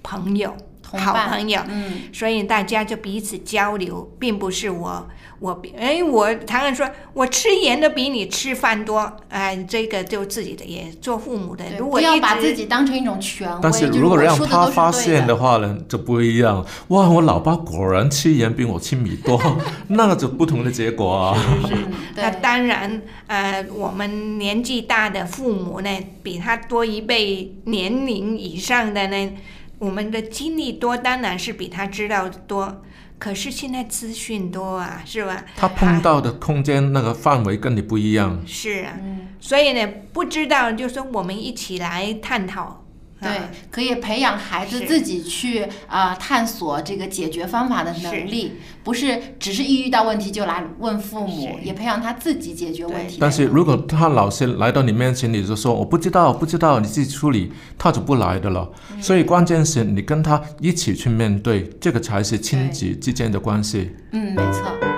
[SPEAKER 3] 朋友、好
[SPEAKER 1] 同伴
[SPEAKER 3] 朋友。
[SPEAKER 1] 嗯，
[SPEAKER 3] 所以大家就彼此交流，并不是我我比哎，我常常说我吃盐的比你吃饭多，哎，这个就自己的也做父母的，如果
[SPEAKER 1] 要把自己当成一种权威。
[SPEAKER 2] 但是如果让他发现的话呢，就不一样。哇，我老爸果然吃盐比我吃米多，那个就不同的结果啊。
[SPEAKER 1] 是，
[SPEAKER 3] 那，当然，呃，我们年纪大的父母呢，比他多一倍年龄以上的呢，我们的经历多，当然是比他知道多。可是现在资讯多啊，是吧？
[SPEAKER 2] 他碰到的空间那个范围跟你不一样。
[SPEAKER 3] 是啊，
[SPEAKER 1] 嗯，
[SPEAKER 3] 所以呢，不知道就说我们一起来探讨。
[SPEAKER 1] 对
[SPEAKER 3] 啊，
[SPEAKER 1] 可以培养孩子自己去啊、呃探索这个解决方法的能力，不是只是一遇到问题就来问父母，也培养他自己解决问题。
[SPEAKER 2] 但是如果他老是来到你面前，你就说我不知道，不知道，你自己处理，他就不来的了。所以关键是你跟他一起去面对，这个才是亲子之间的关系。
[SPEAKER 1] 嗯，没错。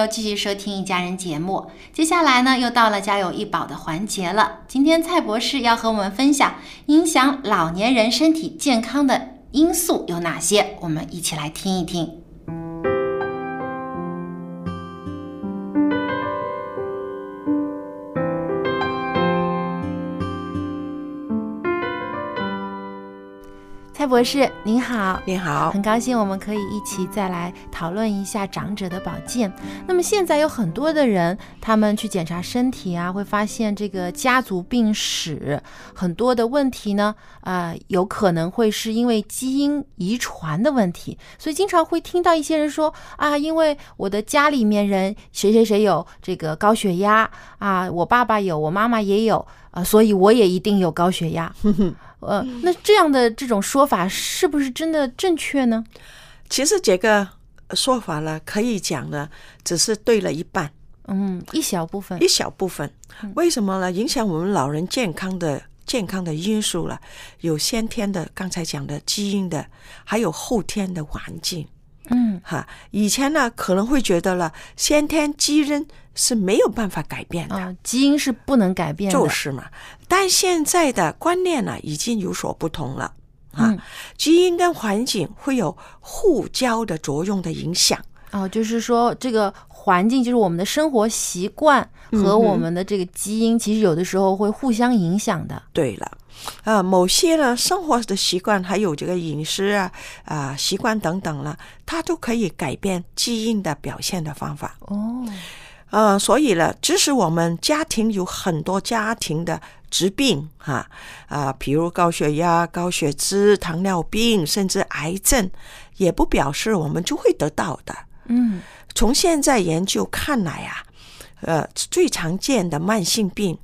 [SPEAKER 1] 要继续收听《一家人》节目。接下来呢，又到了家有一宝的环节了。今天蔡博士要和我们分享影响老年人身体健康的因素有哪些，我们一起来听一听。博士您好，
[SPEAKER 6] 您好，
[SPEAKER 1] 很高兴我们可以一起再来讨论一下长者的保健。那么现在有很多的人，他们去检查身体啊，会发现这个家族病史很多的问题呢，呃，有可能会是因为基因遗传的问题，所以经常会听到一些人说啊，因为我的家里面人谁谁谁有这个高血压啊，我爸爸有，我妈妈也有，啊，所以我也一定有高血压。呃，那这样的这种说法是不是真的正确呢？
[SPEAKER 6] 其实这个说法呢，可以讲呢，只是对了一半，
[SPEAKER 1] 嗯，一小部分，
[SPEAKER 6] 一小部分。为什么呢？影响我们老人健康的健康的因素了，有先天的，刚才讲的基因的，还有后天的环境。
[SPEAKER 1] 嗯，
[SPEAKER 6] 哈，以前呢可能会觉得了，先天基因是没有办法改变的，
[SPEAKER 1] 啊，基因是不能改变的，
[SPEAKER 6] 就是嘛。但现在的观念呢，已经有所不同了啊，
[SPEAKER 1] 嗯
[SPEAKER 6] 基因跟环境会有互交的作用的影响。
[SPEAKER 1] 哦，就是说这个环境，就是我们的生活习惯和我们的这个基因，其实有的时候会互相影响的。
[SPEAKER 6] 对了。啊，某些呢生活的习惯，还有这个饮食啊啊习惯等等了，它都可以改变基因的表现的方法。
[SPEAKER 1] 哦，
[SPEAKER 6] 呃，所以呢，即使我们家庭有很多家庭的疾病哈啊，比如高血压、高血脂、糖尿病，甚至癌症，也不表示我们就会得到的。
[SPEAKER 1] 嗯，
[SPEAKER 6] 从现在研究看来啊，呃，最常见的慢性病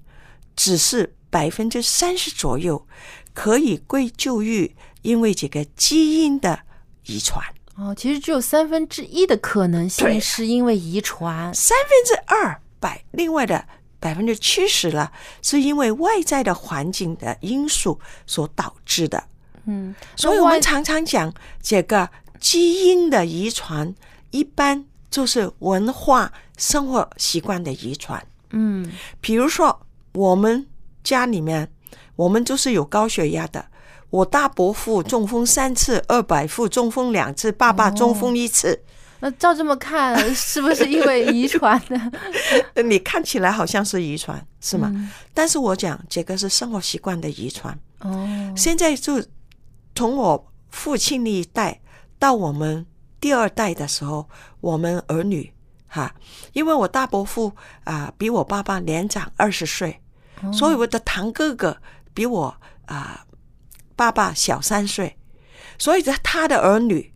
[SPEAKER 6] 只是百分之三十左右，可以归咎于因为这个基因的遗传。
[SPEAKER 1] 哦，其实只有三分之一的可能性是因为遗传，
[SPEAKER 6] 三分之二百，另外的百分之七十了，是因为外在的环境的因素所导致的。
[SPEAKER 1] 嗯，
[SPEAKER 6] 所以我们常常讲这个基因的遗传一般就是文化、生活习惯的遗传。
[SPEAKER 1] 嗯
[SPEAKER 6] 比如说，我们家里面，我们就是有高血压的。我大伯父中风三次，二伯父中风两次，爸爸中风一次。
[SPEAKER 1] 那照这么看，是不是因为遗传呢？
[SPEAKER 6] 你看起来好像是遗传，是吗？
[SPEAKER 1] 嗯
[SPEAKER 6] 但是我讲这个是生活习惯的遗传。
[SPEAKER 1] 哦，
[SPEAKER 6] 现在就从我父亲那一代到我们第二代的时候，我们儿女哈，因为我大伯父啊、比我爸爸年长二十岁，所以我的堂哥哥比我啊、爸爸小三岁，所以他他的儿女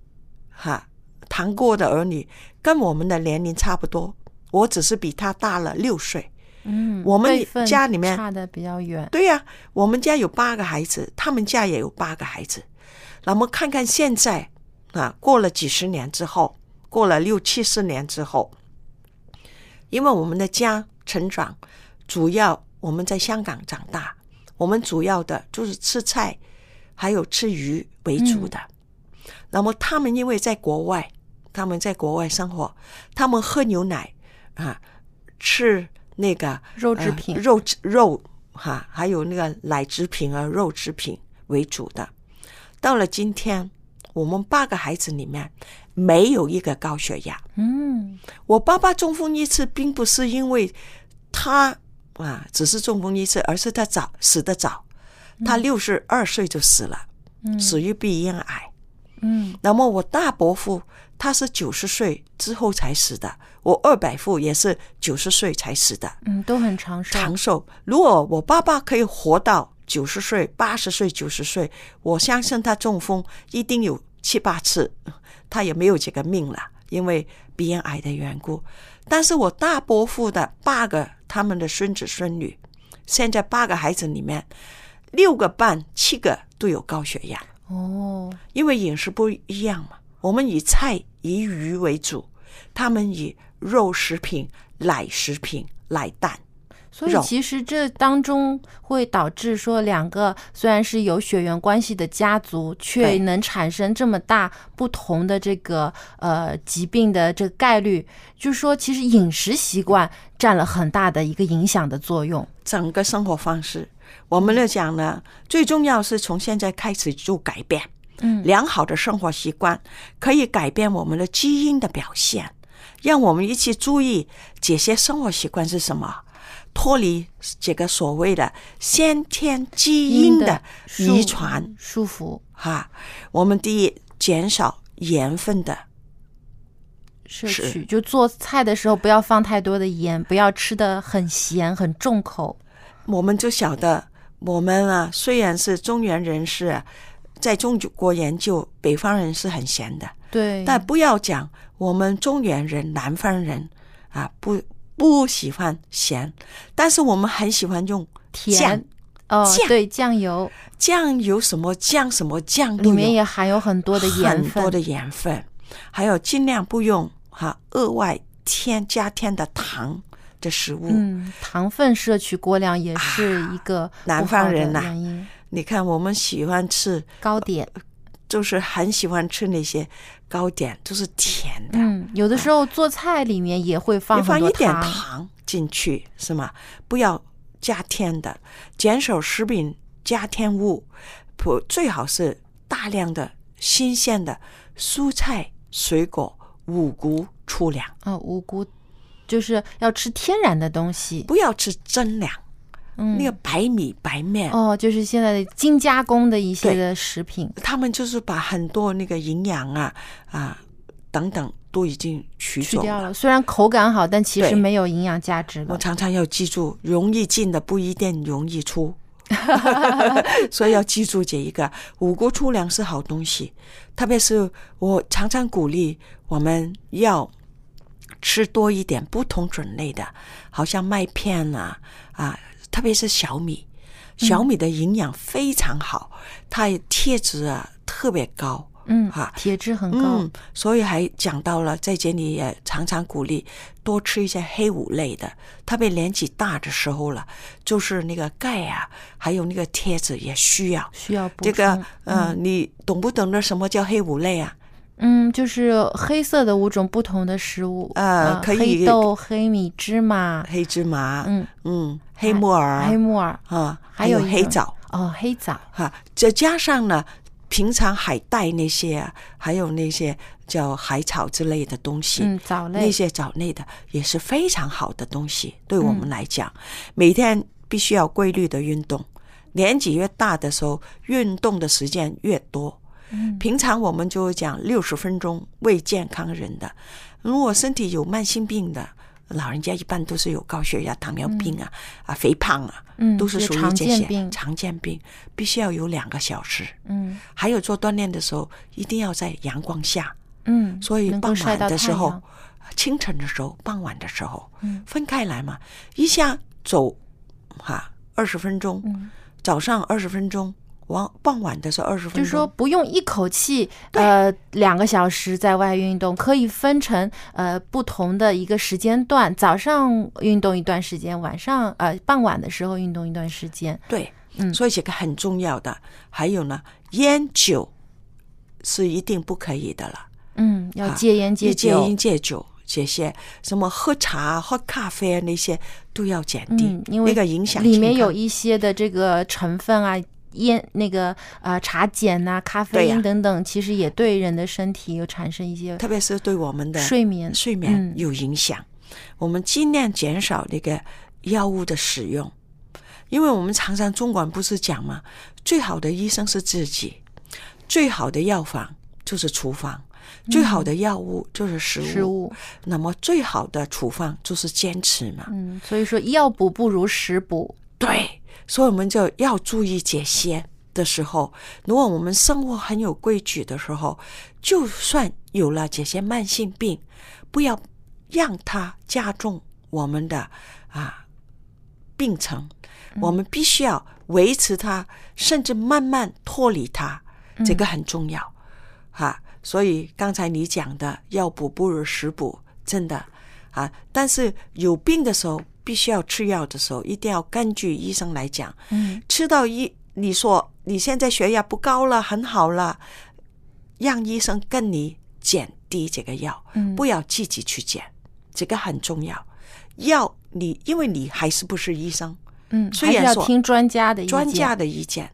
[SPEAKER 6] 哈，谈过的儿女跟我们的年龄差不多，我只是比他大了六岁。
[SPEAKER 1] 嗯，
[SPEAKER 6] 我们家里面
[SPEAKER 1] 差的比较远。
[SPEAKER 6] 对呀、我们家有八个孩子，他们家也有八个孩子。那么看看现在啊，过了几十年之后，过了六七十年之后，因为我们的家成长，主要我们在香港长大，我们主要的就是吃菜，还有吃鱼为主的。那么他们因为在国外，他们在国外生活，他们喝牛奶啊，吃那个
[SPEAKER 1] 肉制品
[SPEAKER 6] 呃肉肉哈，还有那个奶制品啊、肉制品为主的。到了今天，我们八个孩子里面没有一个高血压。
[SPEAKER 1] 嗯，
[SPEAKER 6] 我爸爸中风一次，并不是因为他啊，只是中风一次，而是他早死得早，他六十二岁就死了，
[SPEAKER 1] 嗯
[SPEAKER 6] 死于鼻咽癌。
[SPEAKER 1] 嗯
[SPEAKER 6] 那么我大伯父他是九十岁之后才死的，我二伯父也是九十岁才死的。
[SPEAKER 1] 嗯，都很长寿。
[SPEAKER 6] 长寿。如果我爸爸可以活到九十岁、八十岁、九十岁，我相信他中风一定有七八次，他也没有这个命了，因为鼻咽癌的缘故。但是我大伯父的八个他们的孙子孙女，现在八个孩子里面，六个半、七个都有高血压。
[SPEAKER 1] 哦，
[SPEAKER 6] 因为饮食不一样嘛，我们以菜以鱼为主，他们以肉食品、奶食品、奶蛋。
[SPEAKER 1] 所以其实这当中会导致说，两个虽然是有血缘关系的家族，却能产生这么大不同的这个呃疾病的这个概率，就是说，其实饮食习惯占了很大的一个影响的作用。
[SPEAKER 6] 整个生活方式，我们来讲呢，最重要是从现在开始就改变。
[SPEAKER 1] 嗯
[SPEAKER 6] 良好的生活习惯可以改变我们的基因的表现，让我们一起注意这些生活习惯是什么，脱离这个所谓的先天基因的遗传
[SPEAKER 1] 束缚。
[SPEAKER 6] 哈。我们第一，减少盐分的
[SPEAKER 1] 摄取就做菜的时候不要放太多的盐，不要吃的很咸很重口。
[SPEAKER 6] 我们就晓得，我们啊，虽然是中原人士啊，在中国研究，北方人是很咸的，
[SPEAKER 1] 对，
[SPEAKER 6] 但不要讲我们中原人、南方人啊，不不喜欢咸，但是我们很喜欢用
[SPEAKER 1] 甜。哦，对，酱油。
[SPEAKER 6] 酱油什么酱什么酱
[SPEAKER 1] 里面也含有很多的盐分，
[SPEAKER 6] 很多的盐分，还有尽量不用哈额外添加添的糖的食物。
[SPEAKER 1] 嗯，糖分摄取过量也是一个
[SPEAKER 6] 啊南方人呐你看，我们喜欢吃
[SPEAKER 1] 糕点，
[SPEAKER 6] 就是很喜欢吃那些糕点，都是甜的，
[SPEAKER 1] 嗯，有的时候做菜里面也会放
[SPEAKER 6] 你放一点
[SPEAKER 1] 糖，
[SPEAKER 6] 进去是吗？不要加添的，减少食品加添物，不最好是大量的新鲜的蔬菜、水果、五谷、粗粮，
[SPEAKER 1] 哦，五谷就是要吃天然的东西，
[SPEAKER 6] 不要吃真粮。
[SPEAKER 1] 嗯，
[SPEAKER 6] 那个白米、白面，
[SPEAKER 1] 哦，就是现在的精加工的一些的食品，
[SPEAKER 6] 他们就是把很多那个营养啊啊等等都已经取走
[SPEAKER 1] 去掉了。虽然口感好，但其实没有营养价值。
[SPEAKER 6] 我常常要记住，容易进的不一定容易出，所以要记住这一个五谷粗粮是好东西。特别是我常常鼓励我们要吃多一点不同种类的，好像麦片啊啊，特别是小米，小米的营养非常好，它也铁质啊特别高。
[SPEAKER 1] 嗯
[SPEAKER 6] 哈，
[SPEAKER 1] 铁质很高，
[SPEAKER 6] 嗯，所以还讲到了，在这里也常常鼓励多吃一些黑五类的，特别年纪大的时候了，就是那个钙啊，还有那个铁质也需要。
[SPEAKER 1] 需要补
[SPEAKER 6] 这个
[SPEAKER 1] 充
[SPEAKER 6] 呃，
[SPEAKER 1] 嗯
[SPEAKER 6] 你懂不懂得什么叫黑五类啊？
[SPEAKER 1] 嗯，就是黑色的五种不同的食物，
[SPEAKER 6] 呃可以
[SPEAKER 1] 黑豆、黑米、芝麻、
[SPEAKER 6] 黑芝麻，
[SPEAKER 1] 嗯
[SPEAKER 6] 嗯，黑木耳，
[SPEAKER 1] 黑木耳
[SPEAKER 6] 啊，
[SPEAKER 1] 还
[SPEAKER 6] 还有黑枣
[SPEAKER 1] 哦，黑枣，
[SPEAKER 6] 哈，再加上呢，平常海带那些啊，还有那些叫海草之类的东西，
[SPEAKER 1] 嗯，藻类
[SPEAKER 6] 那些藻类的也是非常好的东西，对我们
[SPEAKER 1] 嗯
[SPEAKER 6] 来讲，每天必须要规律的运动。年纪越大的时候，运动的时间越多。
[SPEAKER 1] 嗯。
[SPEAKER 6] 平常我们就讲六十分钟为健康人的，如果身体有慢性病的。老人家一般都是有高血压、糖尿病啊、啊肥胖啊，
[SPEAKER 1] 嗯
[SPEAKER 6] 都是属于这些
[SPEAKER 1] 见病。
[SPEAKER 6] 常见病，必须要有两个小时。
[SPEAKER 1] 嗯。
[SPEAKER 6] 还有做锻炼的时候，一定要在阳光下。
[SPEAKER 1] 嗯，
[SPEAKER 6] 所以傍晚的时候，清晨的时候，傍晚的时候，
[SPEAKER 1] 嗯
[SPEAKER 6] 分开来嘛，一下走哈二十分钟，
[SPEAKER 1] 嗯。
[SPEAKER 6] 早上二十分钟，晚傍晚的时候二十分钟，
[SPEAKER 1] 就是说不用一口气呃两个小时在外运动，可以分成呃不同的一个时间段，早上运动一段时间，晚上呃傍晚的时候运动一段时间。
[SPEAKER 6] 对，
[SPEAKER 1] 嗯
[SPEAKER 6] 所以这个很重要的。还有呢，烟酒是一定不可以的了。
[SPEAKER 1] 嗯，要
[SPEAKER 6] 啊
[SPEAKER 1] 戒烟戒酒
[SPEAKER 6] 戒烟。戒酒，这些什么喝茶、喝咖啡啊那些都要减低，
[SPEAKER 1] 嗯，因为
[SPEAKER 6] 那个影响
[SPEAKER 1] 里面有一些的这个成分啊，烟那个呃茶碱呐、咖啡因等等，其实也对人的身体有产生一些
[SPEAKER 6] 特别是对我们的
[SPEAKER 1] 睡眠
[SPEAKER 6] 睡眠
[SPEAKER 1] 嗯
[SPEAKER 6] 有影响。我们尽量减少那个药物的使用，因为我们常常中国人不是讲嘛？最好的医生是自己，最好的药房就是厨房，最好的药物就是食物。
[SPEAKER 1] 食物
[SPEAKER 6] 那么最好的处方就是坚持嘛。
[SPEAKER 1] 嗯，所以说药补不如食补。
[SPEAKER 6] 对，所以我们就要注意这些的时候，如果我们生活很有规矩的时候，就算有了这些慢性病，不要让它加重我们的啊病程，我们必须要维持它，甚至慢慢脱离它，这个很重要。哈、所以刚才你讲的药补不如食补，真的啊。但是有病的时候，必须要吃药的时候，一定要根据医生来讲。
[SPEAKER 1] 嗯，
[SPEAKER 6] 吃到医，你说你现在血压不高了，很好了，让医生跟你减低这个药，
[SPEAKER 1] 嗯
[SPEAKER 6] 不要自己去减，这个很重要。药你因为你还是不是医生，
[SPEAKER 1] 嗯，
[SPEAKER 6] 虽然
[SPEAKER 1] 要听专家的。
[SPEAKER 6] 专家的意见，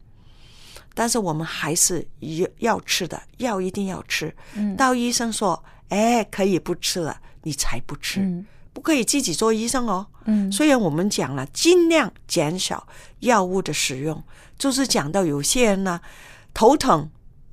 [SPEAKER 6] 但是我们还是要要吃的，药一定要吃。
[SPEAKER 1] 嗯
[SPEAKER 6] 到医生说，哎，可以不吃了，你才不吃，
[SPEAKER 1] 嗯
[SPEAKER 6] 不可以自己做医生哦。
[SPEAKER 1] 嗯
[SPEAKER 6] 虽然我们讲了尽量减少药物的使用，就是讲到有些人呢头疼，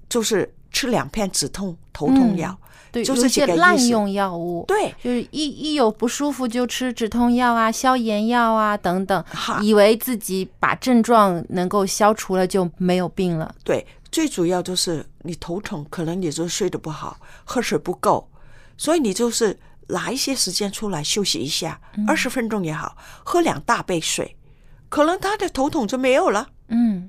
[SPEAKER 6] 就是吃两片止痛头痛药，
[SPEAKER 1] 嗯对，
[SPEAKER 6] 就是这个
[SPEAKER 1] 滥用药物，
[SPEAKER 6] 对，
[SPEAKER 1] 就是一一有不舒服就吃止痛药啊、消炎药啊等等，以为自己把症状能够消除了就没有病了。
[SPEAKER 6] 对，最主要就是你头疼，可能你就睡得不好，喝水不够，所以你就是拿一些时间出来休息一下，
[SPEAKER 1] 嗯
[SPEAKER 6] 二十、分钟也好，喝两大杯水，可能他的头痛就没有了。
[SPEAKER 1] 嗯，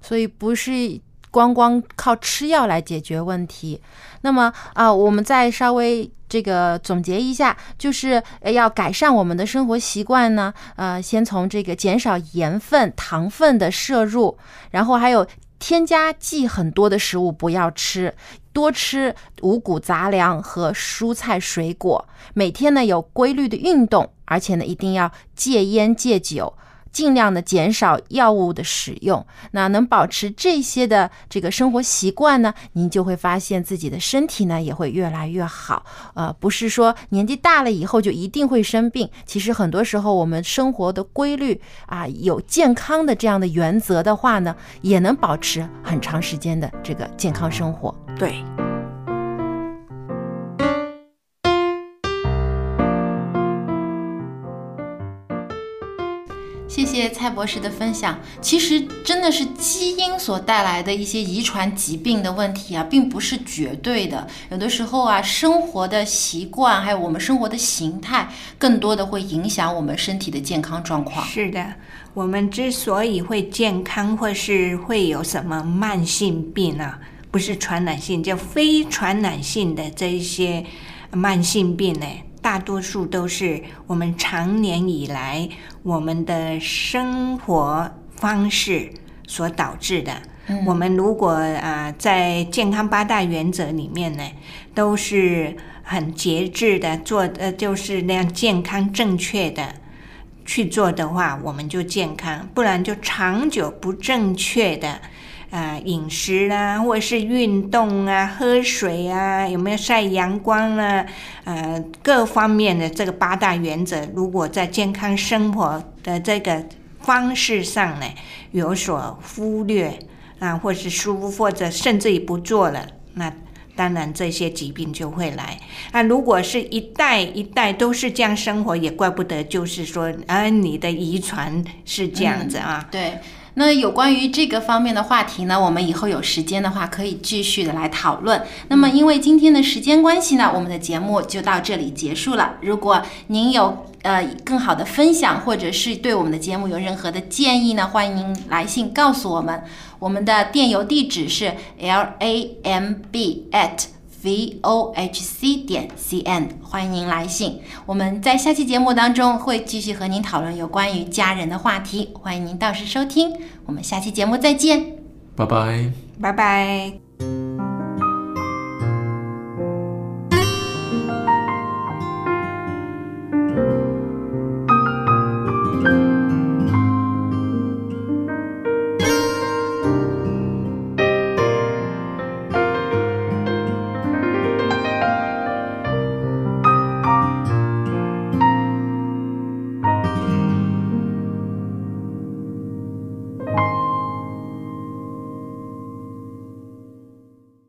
[SPEAKER 1] 所以不是光光靠吃药来解决问题。那么啊、我们再稍微这个总结一下，就是呃要改善我们的生活习惯呢，呃，先从这个减少盐分、糖分的摄入，然后还有添加剂很多的食物不要吃。多吃五谷杂粮和蔬菜水果，每天呢有规律的运动，而且呢一定要戒烟戒酒，尽量的减少药物的使用。那能保持这些的这个生活习惯呢，您就会发现自己的身体呢也会越来越好。呃，不是说年纪大了以后就一定会生病，其实很多时候我们生活的规律啊，有健康的这样的原则的话呢，也能保持很长时间的这个健康生活。
[SPEAKER 6] 对，
[SPEAKER 1] 谢谢蔡博士的分享。其实真的是基因所带来的一些遗传疾病的问题啊，并不是绝对的。有的时候啊，生活的习惯还有我们生活的形态，更多的会影响我们身体的健康状况。
[SPEAKER 3] 是的，我们之所以会健康，或是会有什么慢性病啊，不是传染性，叫非传染性的这一些慢性病呢，大多数都是我们常年以来我们的生活方式所导致的。我们如果啊、呃在健康八大原则里面呢，都是很节制的做，呃，就是那样健康正确的去做的话，我们就健康；不然就长久不正确的。啊，饮食啦，或者是运动啊，喝水啊，有没有晒阳光啊？呃，各方面的这个八大原则，如果在健康生活的这个方式上呢有所忽略啊，或是疏，或者甚至于不做了，那当然这些疾病就会来。那，如果是一代一代都是这样生活，也怪不得，就是说，啊，你的遗传是这样子啊。
[SPEAKER 1] 对。那有关于这个方面的话题呢，我们以后有时间的话可以继续的来讨论。那么因为今天的时间关系呢，我们的节目就到这里结束了。如果您有呃更好的分享，或者是对我们的节目有任何的建议呢，欢迎您来信告诉我们。我们的电邮地址是 l a m b at v o h c 点 c n，欢迎您来信。我们在下期节目当中会继续和您讨论有关于家人的话题，欢迎您到时收听。我们下期节目再见。
[SPEAKER 2] 拜拜。
[SPEAKER 3] 拜拜。